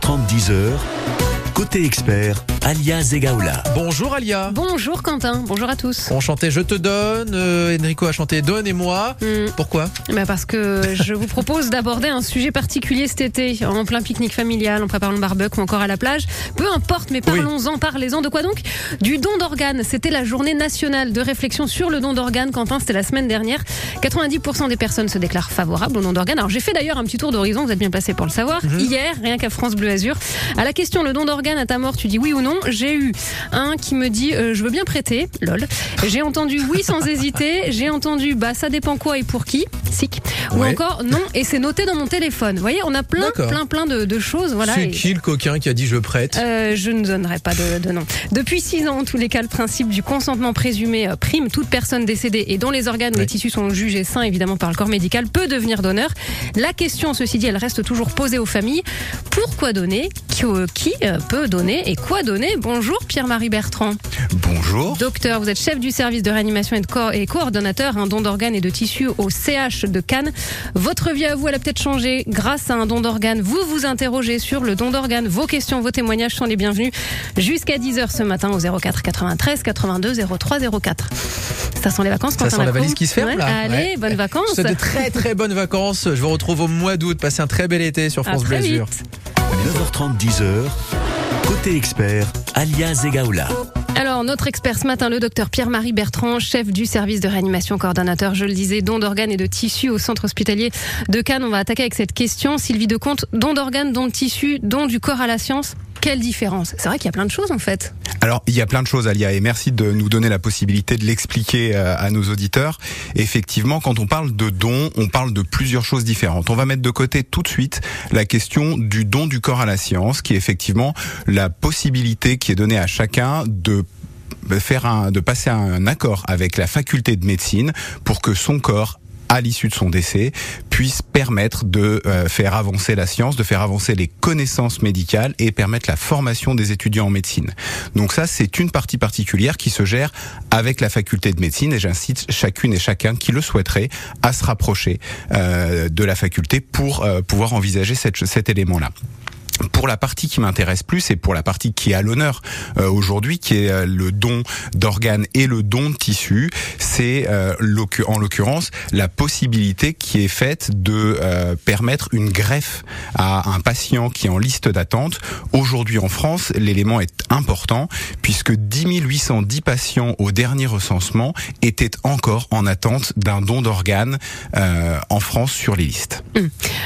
30 heures. Côté expert, Alia Zegaoula. Bonjour Alia. Bonjour Quentin, bonjour à tous. On chantait Je te donne, euh, Enrico a chanté Donne-et-moi. Hmm. Pourquoi Bah parce que je vous propose d'aborder un sujet particulier cet été, en plein pique-nique familial, en préparant le barbecue ou encore à la plage. Peu importe, mais parlons-en, parlez-en. De quoi donc Du don d'organes. C'était la journée nationale de réflexion sur le don d'organes. Quentin, c'était la semaine dernière. 90% des personnes se déclarent favorables au don d'organes. Alors j'ai fait d'ailleurs un petit tour d'horizon, vous êtes bien placé pour le savoir. Hier, rien qu'à France Bleu Azur. À la question le don d'organes à ta mort, tu dis oui ou non J'ai eu un qui me dit euh, je veux bien prêter, lol. J'ai entendu oui sans hésiter. J'ai entendu bah ça dépend quoi et pour qui, sick. Ou encore non et c'est noté dans mon téléphone. Vous voyez, on a plein, plein, plein de, de choses. Voilà. C'est Et- qui le coquin qui a dit je prête? Euh, je ne donnerai pas de, de nom. Depuis six ans, en tous les cas, le principe du consentement présumé euh, prime. Toute personne décédée et dont les organes ou Ouais. les tissus sont jugés sains, évidemment, par le corps médical, peut devenir donneur. La question, ceci dit, elle reste toujours posée aux familles. Pourquoi donner? Qui, euh, peut donner Et quoi donner Bonjour Pierre-Marie Bertrand. Bonjour. Docteur, vous êtes chef du service de réanimation et, de co- et coordonnateur, un don d'organes et de tissus au CH de Cannes. Votre vie à vous, elle a peut-être changé grâce à un don d'organes. Vous vous interrogez sur le don d'organes. Vos questions, vos témoignages sont les bienvenus jusqu'à 10h ce matin au 04 93 82 03 04. Ça sent les vacances Ça Quentin sent la valise qui se ferme Ouais, là Allez, Ouais. bonnes vacances. souhaite de très très bonnes vacances. Je vous retrouve au mois d'août. Passez un très bel été sur France Bleu très Azur. vite. 9h30, 10h. Côté expert, Alia Zegaoula. Alors, notre expert ce matin, le docteur Pierre-Marie Bertrand, chef du service de réanimation, coordonnateur, je le disais, don d'organes et de tissus au centre hospitalier de Cannes. On va attaquer avec cette question. Sylvie Decomte, don d'organes, don de tissus, don du corps à la science. Quelle différence? C'est vrai qu'il y a plein de choses en fait. Alors, il y a plein de choses, Alia, et merci de nous donner la possibilité de l'expliquer euh, à nos auditeurs. Effectivement, quand on parle de don, on parle de plusieurs choses différentes. On va mettre de côté tout de suite la question du don du corps à la science, qui est effectivement la possibilité qui est donnée à chacun de faire un, de passer un accord avec la faculté de médecine pour que son corps à l'issue de son décès, puisse permettre de euh, faire avancer la science, de faire avancer les connaissances médicales et permettre la formation des étudiants en médecine. Donc ça, c'est une partie particulière qui se gère avec la faculté de médecine et j'incite chacune et chacun qui le souhaiterait à se rapprocher euh, de la faculté pour euh, pouvoir envisager cette, cet élément-là. Pour la partie qui m'intéresse plus et pour la partie qui est à l'honneur euh, aujourd'hui, qui est euh, le don d'organes et le don de tissus, c'est euh, en l'occurrence la possibilité qui est faite de euh, permettre une greffe à un patient qui est en liste d'attente. Aujourd'hui en France, l'élément est important puisque 10 810 patients au dernier recensement étaient encore en attente d'un don d'organes euh, en France sur les listes.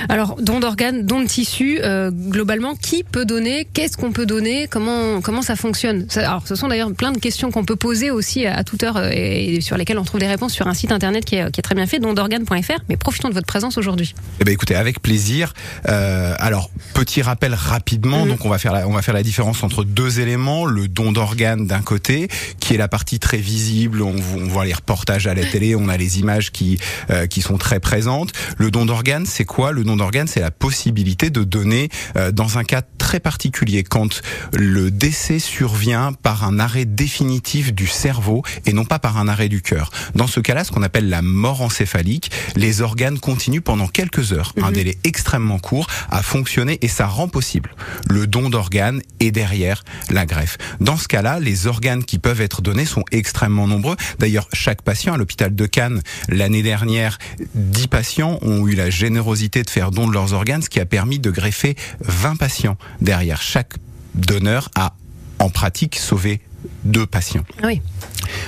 Alors, don d'organes, don de tissus, euh, globalement, qui peut donner Qu'est-ce qu'on peut donner Comment comment ça fonctionne Alors, ce sont d'ailleurs plein de questions qu'on peut poser aussi à, à toute heure euh, et, sur lesquelles on trouve des réponses sur un site internet qui est, qui est très bien fait, dondorganes.fr. Mais profitons de votre présence aujourd'hui. Eh ben écoutez, avec plaisir. Euh, alors petit rappel rapidement. Mhm. Donc on va faire la, on va faire la différence entre deux éléments le don d'organes d'un côté, qui est la partie très visible. On, on voit les reportages à la télé, on a les images qui euh, qui sont très présentes. Le don d'organes, c'est quoi? Le don d'organes, c'est la possibilité de donner euh, dans un cas très particulier quand le décès survient par un arrêt définitif du cerveau et non pas par un arrêt du cœur. Dans ce cas-là, ce qu'on appelle la mort encéphalique, les organes continuent pendant quelques heures, un Mhm. délai extrêmement court, à fonctionner et ça rend possible le don d'organes et derrière la greffe. Dans ce cas-là, les organes qui peuvent être donnés sont extrêmement nombreux. D'ailleurs, chaque patient à l'hôpital de Cannes, l'année dernière, 10 patients ont eu la générosité de faire don de leurs organes, ce qui a permis de greffer 20 patients. Derrière chaque donneur a en pratique sauvé deux patients. Ah oui.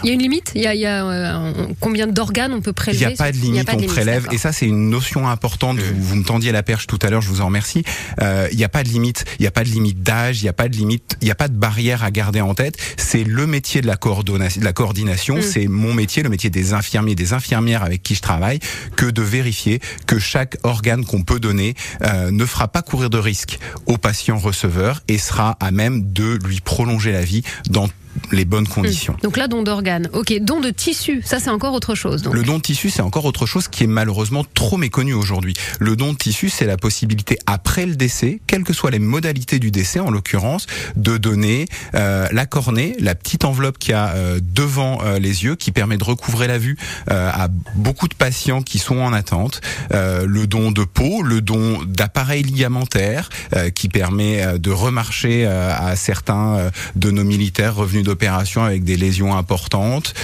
Il y a une limite? Il y a, il y a, euh, un- combien d'organes on peut Il prélever n'y a pas de Il limite, pas de on limite, prélève. Et ça, c'est une notion importante. Vous, vous me tendiez la perche tout à l'heure, je vous en remercie. Euh, Il n'y a pas de limite. Il n'y a pas de limite d'âge. Il n'y a pas de limite. Il n'y a pas de barrière à garder en tête. C'est le métier de la, coordonnation, de la coordination. Mm. C'est mon métier, le métier des infirmiers, des infirmières avec qui je travaille, que de vérifier que chaque organe qu'on peut donner euh, ne fera pas courir de risque au patient receveur et sera à même de lui prolonger la vie dans les bonnes conditions. Donc là, don d'organes. Ok, don de tissu, ça c'est encore autre chose. Donc. Le don de tissu, c'est encore autre chose qui est malheureusement trop méconnu aujourd'hui. Le don de tissu, c'est la possibilité après le décès, quelles que soient les modalités du décès en l'occurrence, de donner euh, la cornée, la petite enveloppe qui a euh, devant euh, les yeux, qui permet de recouvrer la vue euh, à beaucoup de patients qui sont en attente. Euh, le don de peau, le don d'appareils ligamentaires, euh, qui permet de remarcher à certains de nos militaires revenus d'opération avec des lésions importantes.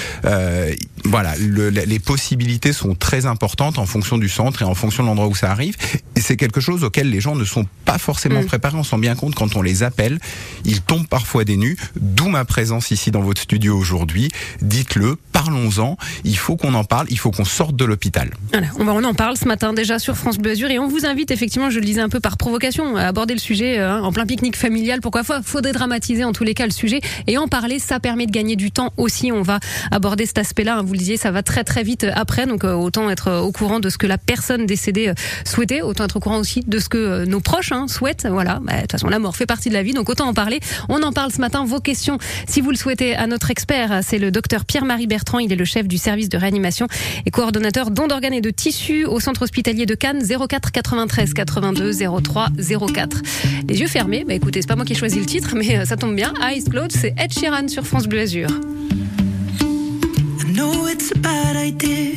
voilà, le, les possibilités sont très importantes en fonction du centre et en fonction de l'endroit où ça arrive. Et c'est quelque chose auquel les gens ne sont pas forcément mmh. préparés. On s'en bien compte quand on les appelle. Ils tombent parfois des nues. D'où ma présence ici dans votre studio aujourd'hui. Dites-le, parlons-en. Il faut qu'on en parle. Il faut qu'on sorte de l'hôpital. Voilà, on en parle ce matin déjà sur France Bleu Azur et on vous invite effectivement, je le disais un peu par provocation, à aborder le sujet hein, en plein pique-nique familial. Pourquoi faut dédramatiser en tous les cas le sujet et en parler. Ça permet de gagner du temps aussi. On va aborder cet aspect-là. Hein, vous le disiez, ça va très très vite après. Donc euh, autant être au courant de ce que la personne décédée euh, souhaitait, autant être au courant aussi de ce que euh, nos proches hein, souhaitent. Voilà, bah, de toute façon la mort fait partie de la vie, donc autant en parler. On en parle ce matin. Vos questions, si vous le souhaitez, à notre expert, c'est le docteur Pierre-Marie Bertrand. Il est le chef du service de réanimation et coordonnateur don d'organes et de tissus au centre hospitalier de Cannes 04 93 82 03 04. Les yeux fermés, bah écoutez, c'est pas moi qui ai choisi le titre, mais ça tombe bien. Eyes Closed, c'est Ed Sheeran sur France Bleu Azur. know it's a bad idea,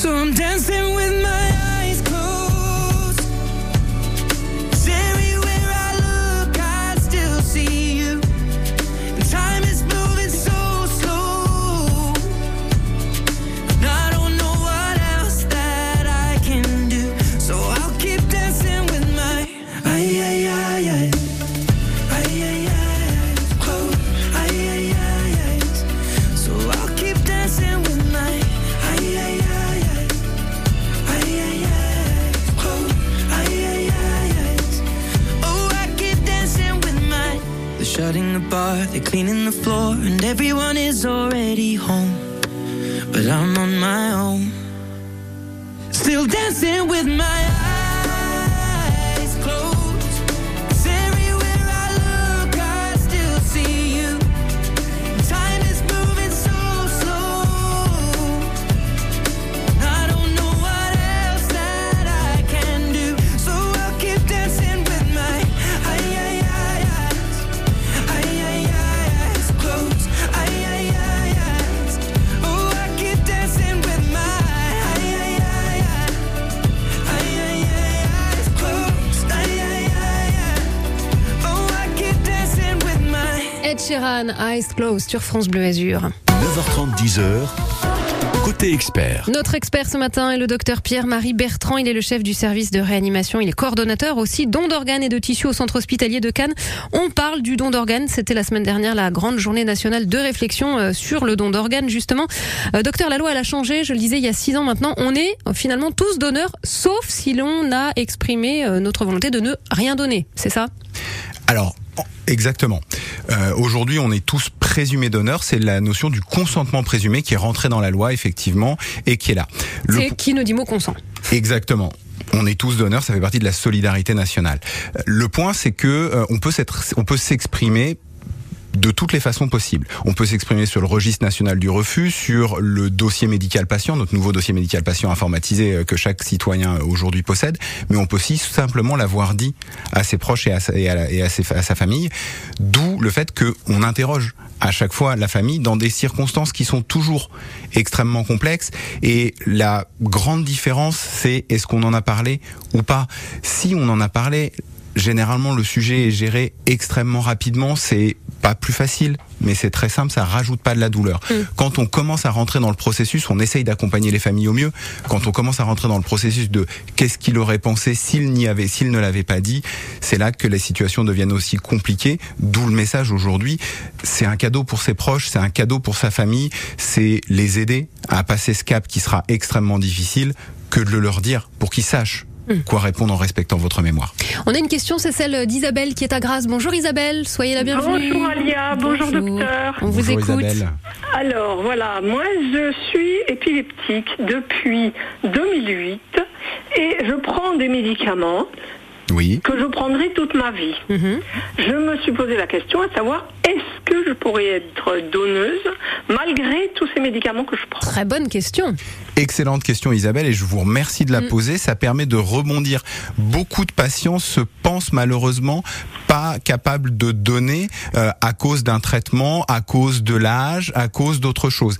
So I'm dancing everyone is already home. But I'm on my own. Still dancing with my eyes Sheeran, Eyes Closed sur France Bleu Azur. 9h30, 10h. Côté expert. Notre expert ce matin est le docteur Pierre-Marie Bertrand. Il est le chef du service de réanimation. Il est coordonnateur aussi don d'organes et de tissus au centre hospitalier de Cannes. On parle du don d'organes. C'était la semaine dernière la grande journée nationale de réflexion euh, sur le don d'organes justement. Euh, docteur, la loi elle a changé. Je le disais il y a six ans maintenant. On est euh, finalement tous donneurs, sauf si l'on a exprimé notre volonté de ne rien donner. C'est ça? Alors, Exactement. Euh, Aujourd'hui, on est tous présumés donneurs. C'est la notion du consentement présumé qui est rentrée dans la loi, effectivement, et qui est là. C'est qui ne dit mot consent. Exactement. On est tous donneurs, ça fait partie de la solidarité nationale. Le point, c'est que euh, on peut s'exprimer de toutes les façons possibles. On peut s'exprimer sur le registre national du refus, sur le dossier médical patient, notre nouveau dossier médical patient informatisé euh, que chaque citoyen euh, aujourd'hui possède, mais on peut aussi simplement l'avoir dit à ses proches et à sa, et à, sa famille, d'où le fait qu'on interroge à chaque fois la famille dans des circonstances qui sont toujours extrêmement complexes et la grande différence c'est est-ce qu'on en a parlé ou pas? Si on en a parlé, généralement le sujet est géré extrêmement rapidement, c'est pas plus facile, mais c'est très simple, ça rajoute pas de la douleur. Mm. Quand on commence à rentrer dans le processus, on essaye d'accompagner les familles au mieux. Quand on commence à rentrer dans le processus de qu'est-ce qu'il aurait pensé s'il n'y avait, s'il ne l'avait pas dit, c'est là que les situations deviennent aussi compliquées. D'où le message aujourd'hui, c'est un cadeau pour ses proches, c'est un cadeau pour sa famille, c'est les aider à passer ce cap qui sera extrêmement difficile que de le leur dire pour qu'ils sachent. Quoi répondre en respectant votre mémoire. On a une question, c'est celle d'Isabelle qui est à Grasse. Bonjour Isabelle, soyez la bienvenue. Bonjour Alia, bonjour, docteur. On vous écoute. Alors voilà, moi je suis épileptique depuis 2008 et je prends des médicaments oui. que je prendrai toute ma vie. Mhm. Je me suis posé la question à savoir est-ce que je pourrais être donneuse malgré tous ces médicaments que je prends? Très bonne question. Excellente question Isabelle et je vous remercie de la mm. poser. Ça permet de rebondir. Beaucoup de patients se pensent malheureusement pas capables de donner euh, à cause d'un traitement, à cause de l'âge, à cause d'autre chose.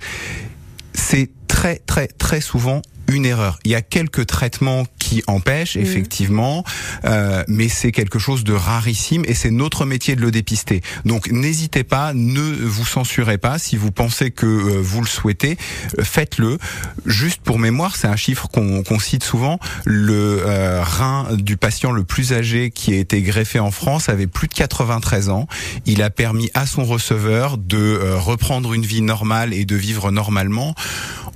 C'est très très très souvent une erreur. Il y a quelques traitements qui empêchent, mmh. effectivement, euh, mais c'est quelque chose de rarissime et c'est notre métier de le dépister. Donc n'hésitez pas, ne vous censurez pas. Si vous pensez que euh, vous le souhaitez, euh, faites-le. Juste pour mémoire, c'est un chiffre qu'on cite souvent. Le euh, rein du patient le plus âgé qui a été greffé en France avait plus de 93 ans. Il a permis à son receveur de reprendre une vie normale et de vivre normalement.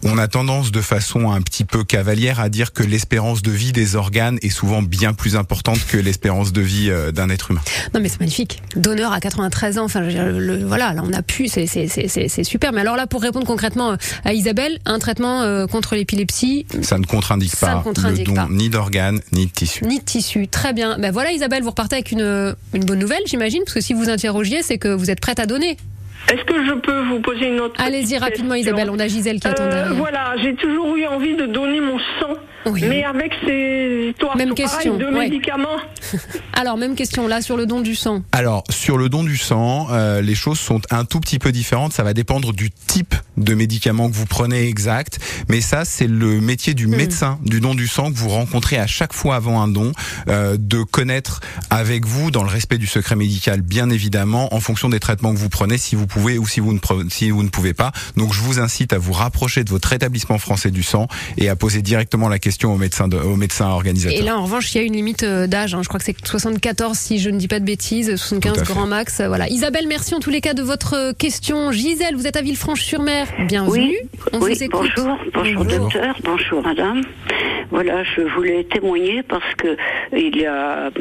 On a tendance de façon un petit peu cavalière à dire que l'espérance de vie des organes est souvent bien plus importante que l'espérance de vie euh, d'un être humain. Non mais c'est magnifique. Donneur à 93 ans, enfin le, voilà, là on a pu, c'est super. Mais alors là pour répondre concrètement euh, à Isabelle, un traitement euh, contre l'épilepsie, ça ne contre-indique pas le don ni d'organes ni de tissus. Ni de tissus. Très bien. Ben voilà Isabelle, vous repartez avec une une bonne nouvelle, j'imagine, parce que si vous interrogiez, c'est que vous êtes prête à donner. Est-ce que je peux vous poser une autre Allez-y rapidement Isabelle, on a Gisèle qui attend euh, Voilà, j'ai toujours eu envie de donner mon sang, mais avec ces histoires même question, de médicaments. Alors même question là sur le don du sang. Alors sur le don du sang, euh, les choses sont un tout petit peu différentes. Ça va dépendre du type de médicament que vous prenez exact, mais ça c'est le métier du hmm. médecin du don du sang que vous rencontrez à chaque fois avant un don, euh, de connaître avec vous dans le respect du secret médical bien évidemment, en fonction des traitements que vous prenez, si vous pouvez ou si vous ne, si vous ne pouvez pas. Donc je vous incite à vous rapprocher de votre établissement français du sang et à poser directement la question au médecin, de, au médecin organisateur. Et là en revanche, il y a une limite euh, d'âge. Hein. Je crois que c'est 74 si je ne dis pas de bêtises, 75 grand max. Voilà. Isabelle, merci en tous les cas de votre question. Gisèle, vous êtes à Villefranche-sur-Mer. Bienvenue. Oui, On vous écoute. Bonjour, bonjour, docteur, bonjour madame. Voilà, je voulais témoigner parce que il y a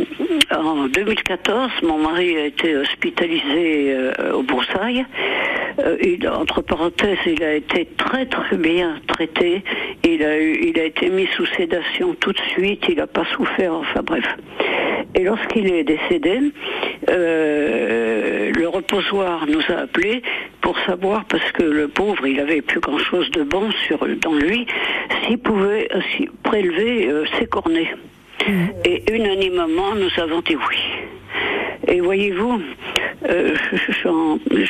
en 2014, mon mari a été hospitalisé euh, au Boursailles. Euh, entre parenthèses, il a été très très bien traité. Il a il a été mis sous sédation tout de suite. Il n'a pas souffert. Enfin bref. Et lorsqu'il est décédé, euh, le reposoir nous a appelés pour savoir, parce que le pauvre, il avait plus grand-chose de bon sur, dans lui, s'il pouvait prélever euh, ses cornets. Mmh. Et unanimement, nous avons dit oui. Et voyez-vous, euh,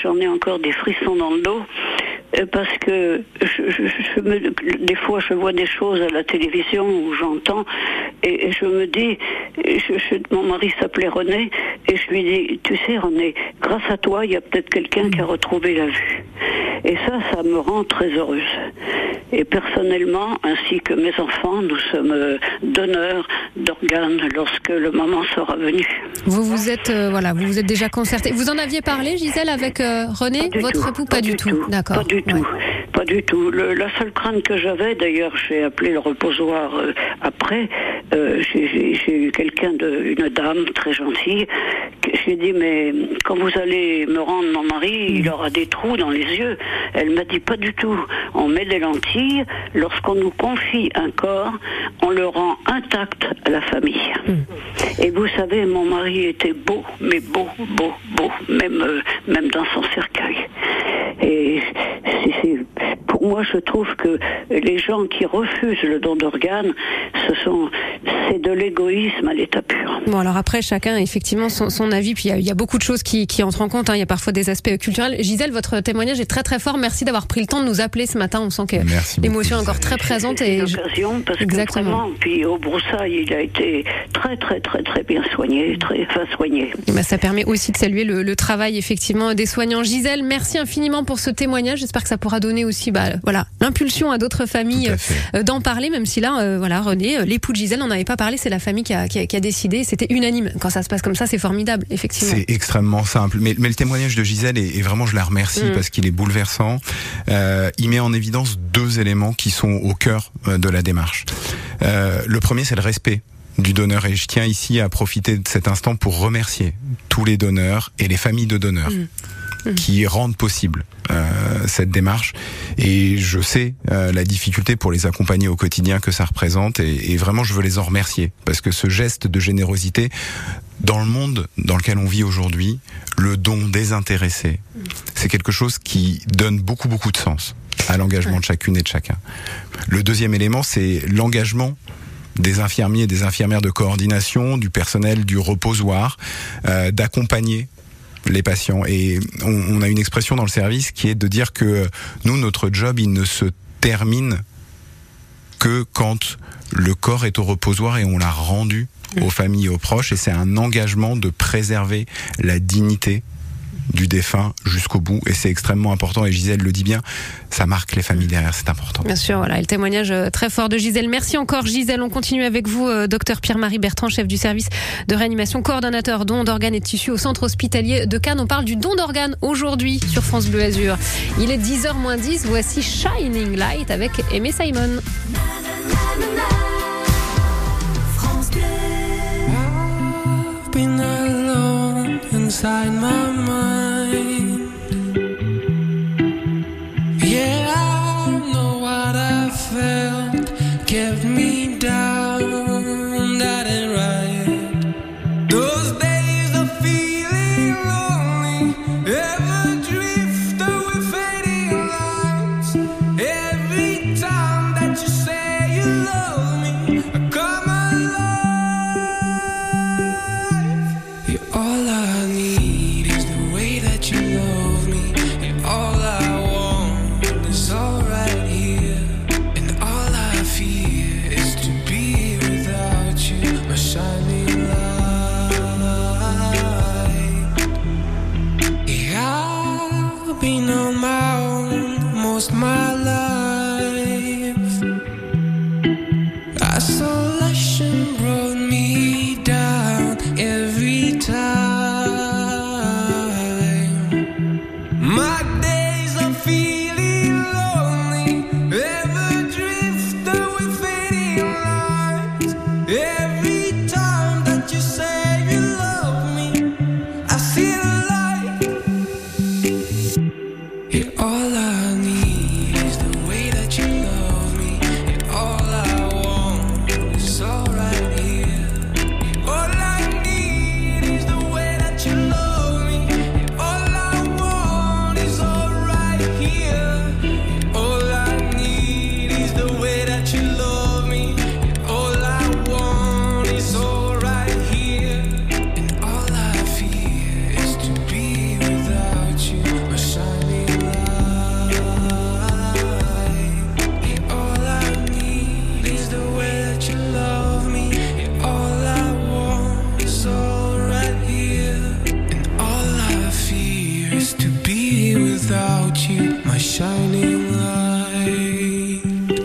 j'en ai encore des frissons dans le dos euh, parce que je, me, des fois je vois des choses à la télévision où j'entends et, je me dis, mon mari s'appelait René et je lui dis, tu sais René, grâce à toi il y a peut-être quelqu'un qui a retrouvé la vue. Et ça, ça me rend très heureuse. Et personnellement, ainsi que mes enfants, nous sommes euh, donneurs d'organes lorsque le moment sera venu. Vous vous êtes, euh, voilà, vous vous êtes déjà concerté. Vous en aviez parlé, Gisèle, avec euh, René, votre époux? Pas, du tout. D'accord. Pas du Ouais. tout. Pas du tout. Le- la seule crainte que j'avais, d'ailleurs, j'ai appelé le reposoir euh, après. j'ai- eu quelqu'un de, une dame très gentille. J'ai dit mais quand vous allez me rendre mon mari, Mm. il aura des trous dans les yeux. Elle m'a dit pas du tout. On met des lentilles. Lorsqu'on nous confie un corps, on le rend intact à la famille. Mm. Et vous savez, mon mari était beau, mais beau, beau, beau, même euh, même dans son cercueil. Et c'est- moi, je trouve que les gens qui refusent le don d'organes, ce sont, c'est de l'égoïsme à l'état pur. Bon, alors après, chacun, effectivement, son, son avis. Puis il y a- y, a beaucoup de choses qui, qui entrent en compte. hein. Il y a parfois des aspects culturels. Gisèle, votre témoignage est très très fort. Merci d'avoir pris le temps de nous appeler ce matin. On sent que l'émotion est encore très présente. C'est Et une je- occasion parce Exactement. que vraiment, puis au broussailles, il a été très, très, très, très bien soigné, très, enfin soigné. Ben, ça permet aussi de saluer le, le travail effectivement des soignants. Gisèle, merci infiniment pour ce témoignage. J'espère que ça pourra donner aussi, bah, voilà, l'impulsion à d'autres familles à euh, d'en parler, même si là, euh, voilà, René, euh, l'époux de Gisèle n'en avait pas parlé. C'est la famille qui a, qui a, qui a décidé. C'était unanime. Quand ça se passe comme ça, c'est formidable, effectivement. C'est extrêmement simple. Mais, mais le témoignage de Gisèle, est, est vraiment, je la remercie Mm. parce qu'il est bouleversant. Euh, il met en évidence deux éléments qui sont au cœur euh, de la démarche. Euh, le premier, c'est le respect du donneur. Et je tiens ici à profiter de cet instant pour remercier tous les donneurs et les familles de donneurs. Qui rendent possible euh, cette démarche. Et je sais euh, la difficulté pour les accompagner au quotidien que ça représente. Et, et vraiment je veux les en remercier. Parce que ce geste de générosité dans le monde dans lequel on vit aujourd'hui le don désintéressé c'est quelque chose qui donne beaucoup beaucoup de sens à l'engagement de chacune et de chacun. Le deuxième élément c'est l'engagement des infirmiers et des infirmières de coordination, du personnel du reposoir, euh, d'accompagner les patients. Et on, on a une expression dans le service qui est de dire que nous, notre job, il ne se termine que quand le corps est au reposoir et on l'a rendu aux familles et aux proches. Et c'est un engagement de préserver la dignité du défunt jusqu'au bout. Et c'est extrêmement important. Et Gisèle le dit bien, ça marque les familles derrière, c'est important. Bien sûr, voilà, et le témoignage euh, très fort de Gisèle. Merci encore Gisèle. On continue avec vous, euh, docteur Pierre-Marie Bertrand, chef du service de réanimation, coordonnateur don d'organes et de tissus au centre hospitalier de Cannes. On parle du don d'organes aujourd'hui sur France Bleu Azur. Il est 10h moins 10. Voici Shining Light avec Aimé Simon. I've been alone inside my mind. You're all I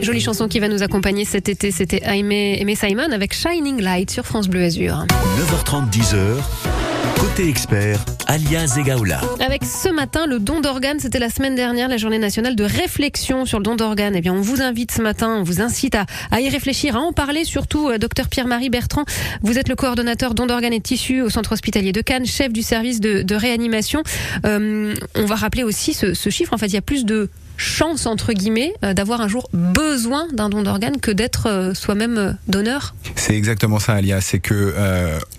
Jolie chanson qui va nous accompagner cet été, c'était Aimé, Simon avec Shining Light sur France Bleu Azur. 9h30, 10h. Côté expert, Alia Zegaoula. Avec ce matin, le don d'organes, c'était la semaine dernière, la journée nationale de réflexion sur le don d'organes. Eh bien, on vous invite ce matin, on vous incite à, à y réfléchir, à en parler, surtout, euh, docteur Pierre-Marie Bertrand. Vous êtes le coordonnateur don d'organes et tissus au centre hospitalier de Cannes, chef du service de, de réanimation. Euh, on va rappeler aussi ce, ce chiffre. En fait, il y a plus de chance entre guillemets euh, d'avoir un jour besoin d'un don d'organes que d'être euh, soi-même euh, donneur. C'est exactement ça, Alia. C'est que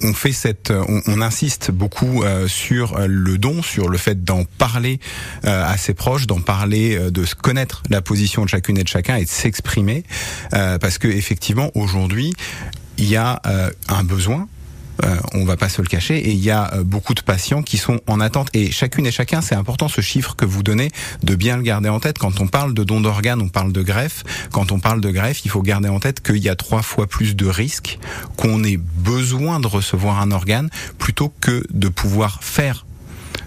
on fait cette, on, insiste beaucoup sur le don, sur le fait d'en parler à ses proches, d'en parler, de connaître la position de chacune et de chacun et de s'exprimer, parce que effectivement aujourd'hui il y a un besoin. Euh, on va pas se le cacher et il y a euh, beaucoup de patients qui sont en attente. Et chacune et chacun c'est important ce chiffre que vous donnez de bien le garder en tête. Quand on parle de don d'organes on parle de greffe. Quand on parle de greffe il faut garder en tête qu'il y a trois fois plus de risques qu'on ait besoin de recevoir un organe plutôt que de pouvoir faire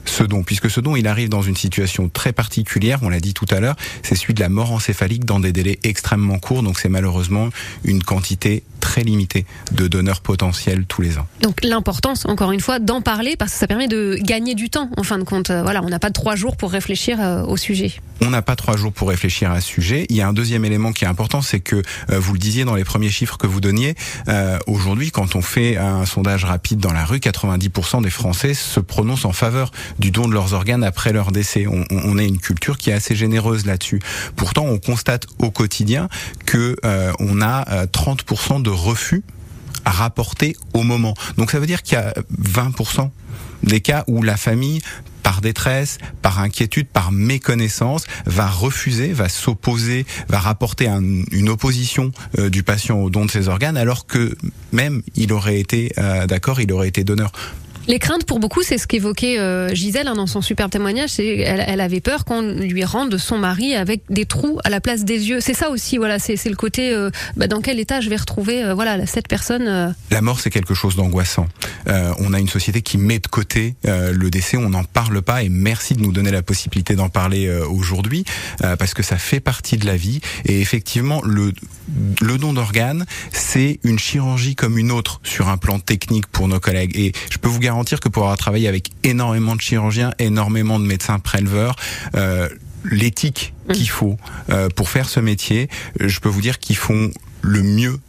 ce don, puisque ce don, il arrive dans une situation très particulière, on l'a dit tout à l'heure, c'est celui de la mort encéphalique dans des délais extrêmement courts, donc c'est malheureusement une quantité très limitée de donneurs potentiels tous les ans. Donc l'importance, encore une fois, d'en parler parce que ça permet de gagner du temps. En fin de compte, voilà, on n'a pas trois jours pour réfléchir euh, au sujet. On n'a pas trois jours pour réfléchir à ce sujet. Il y a un deuxième élément qui est important, c'est que euh, vous le disiez dans les premiers chiffres que vous donniez. euh, Aujourd'hui, quand on fait un sondage rapide dans la rue, 90% des Français se prononcent en faveur du don de leurs organes après leur décès. On, on- est une culture qui est assez généreuse là-dessus. Pourtant, on constate au quotidien que euh, on a euh, 30% de refus à rapporter au moment. Donc ça veut dire qu'il y a 20% des cas où la famille par détresse, par inquiétude, par méconnaissance, va refuser, va s'opposer, va rapporter un- une opposition euh, du patient au don de ses organes, alors que même il aurait été euh, d'accord, il aurait été donneur. Les craintes pour beaucoup, c'est ce qu'évoquait euh, Gisèle hein, dans son super témoignage. C'est elle, avait peur qu'on lui rende son mari avec des trous à la place des yeux. C'est ça aussi, voilà. C'est le côté euh, bah, dans quel état je vais retrouver euh, voilà cette personne. La mort, c'est quelque chose d'angoissant. On a une société qui met de côté le décès, on n'en parle pas, et merci de nous donner la possibilité d'en parler aujourd'hui, parce que ça fait partie de la vie. Et effectivement, le, le don d'organes, c'est une chirurgie comme une autre sur un plan technique pour nos collègues. Et je peux vous garantir que pour avoir travaillé avec énormément de chirurgiens, énormément de médecins préleveurs, euh, l'éthique qu'il faut euh, pour faire ce métier, euh, je peux vous dire qu'ils font le mieux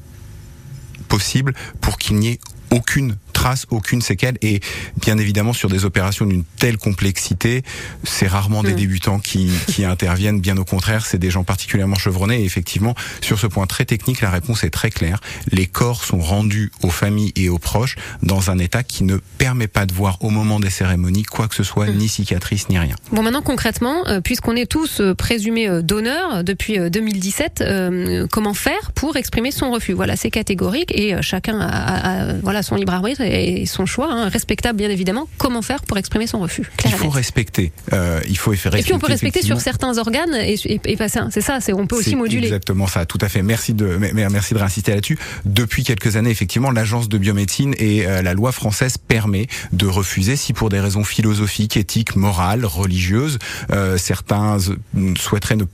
possible pour qu'il n'y ait aucune trace, aucune séquelle. Et bien évidemment, sur des opérations d'une telle complexité, c'est rarement des Mm. débutants qui, qui interviennent. Bien au contraire, c'est des gens particulièrement chevronnés. Et effectivement, sur ce point très technique, la réponse est très claire. Les corps sont rendus aux familles et aux proches dans un état qui ne permet pas de voir au moment des cérémonies quoi que ce soit, ni cicatrice, ni rien. Bon, maintenant concrètement, euh, puisqu'on est tous euh, présumés euh, donneurs euh, depuis euh, 2017, euh, comment faire pour exprimer son refus? Voilà, c'est catégorique et chacun a, a- a, voilà son libre arbitre et son choix, hein, respectable bien évidemment. Comment faire pour exprimer son refus Il faut respecter. Euh, il faut respecter. Et puis on peut respecter sur certains organes et, et, et passer. un- C'est ça, c'est on peut aussi moduler. Exactement ça, tout à fait. Merci de, merci de réinsister là-dessus. Depuis quelques années, effectivement, l'agence de biomédecine et euh, la loi française permet de refuser si pour des raisons philosophiques, éthiques, morales, religieuses, euh, certains souhaiteraient ne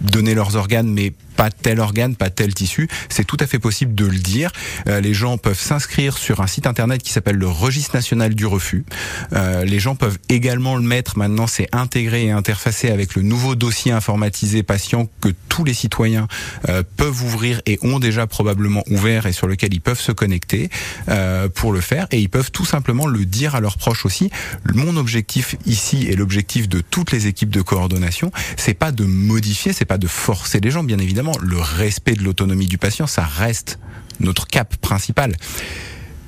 donner leurs organes, mais pas tel organe, pas tel tissu. C'est tout à fait possible de le dire. Euh, les gens peuvent s'inscrire sur un site internet qui s'appelle le Registre national du refus. Euh, les gens peuvent également le mettre. Maintenant, c'est intégré et interfacé avec le nouveau dossier informatisé patient que tous les citoyens euh, peuvent ouvrir et ont déjà probablement ouvert et sur lequel ils peuvent se connecter pour le faire. Et ils peuvent tout simplement le dire à leurs proches aussi. Mon objectif ici et l'objectif de toutes les équipes de coordination, c'est pas de modifier, c'est pas de forcer les gens, bien évidemment. Le respect de l'autonomie du patient, ça reste notre cap principal.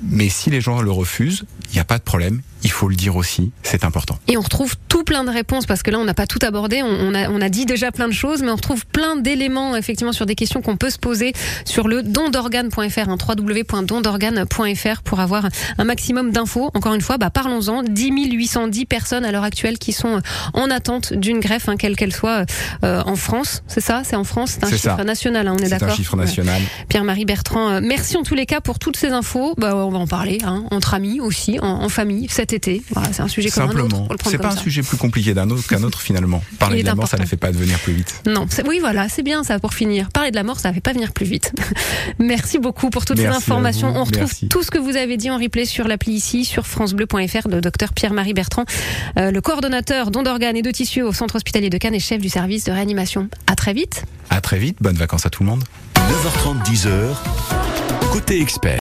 Mais si les gens le refusent, il n'y a pas de problème. Il faut le dire aussi, c'est important. Et on retrouve tout plein de réponses parce que là on n'a pas tout abordé, on, a, on a dit déjà plein de choses, mais on retrouve plein d'éléments effectivement sur des questions qu'on peut se poser sur le dondorgane.fr, hein, www.dondorgane.fr pour avoir un maximum d'infos. Encore une fois, bah, parlons-en. 10 810 personnes à l'heure actuelle qui sont en attente d'une greffe, hein, quelle qu'elle soit, euh, en France. C'est ça? C'est en France? C'est un C'est chiffre national, hein, on est, C'est d'accord? un chiffre national. Pierre-Marie Bertrand, euh, merci en tous les cas pour toutes ces infos. Bah, on va en parler, hein, entre amis aussi, en, en famille. Cet téter. Voilà, c'est un sujet comme un autre. Simplement. le prendre C'est pas un ça. sujet plus compliqué d'un autre qu'un autre finalement. Parler de la mort, ça ne fait pas devenir plus vite. Non, oui, voilà, c'est bien ça pour finir. Parler de la mort, ça ne fait pas venir plus vite. Merci beaucoup pour toutes Merci ces informations. On retrouve Merci. tout ce que vous avez dit en replay sur l'appli ici, sur FranceBleu.fr, de docteur Pierre-Marie Bertrand, euh, le coordonnateur don d'organes et de tissus au centre hospitalier de Cannes et chef du service de réanimation. À très vite. À très vite. Bonnes vacances à tout le monde. 9h30, 10h. Côté expert.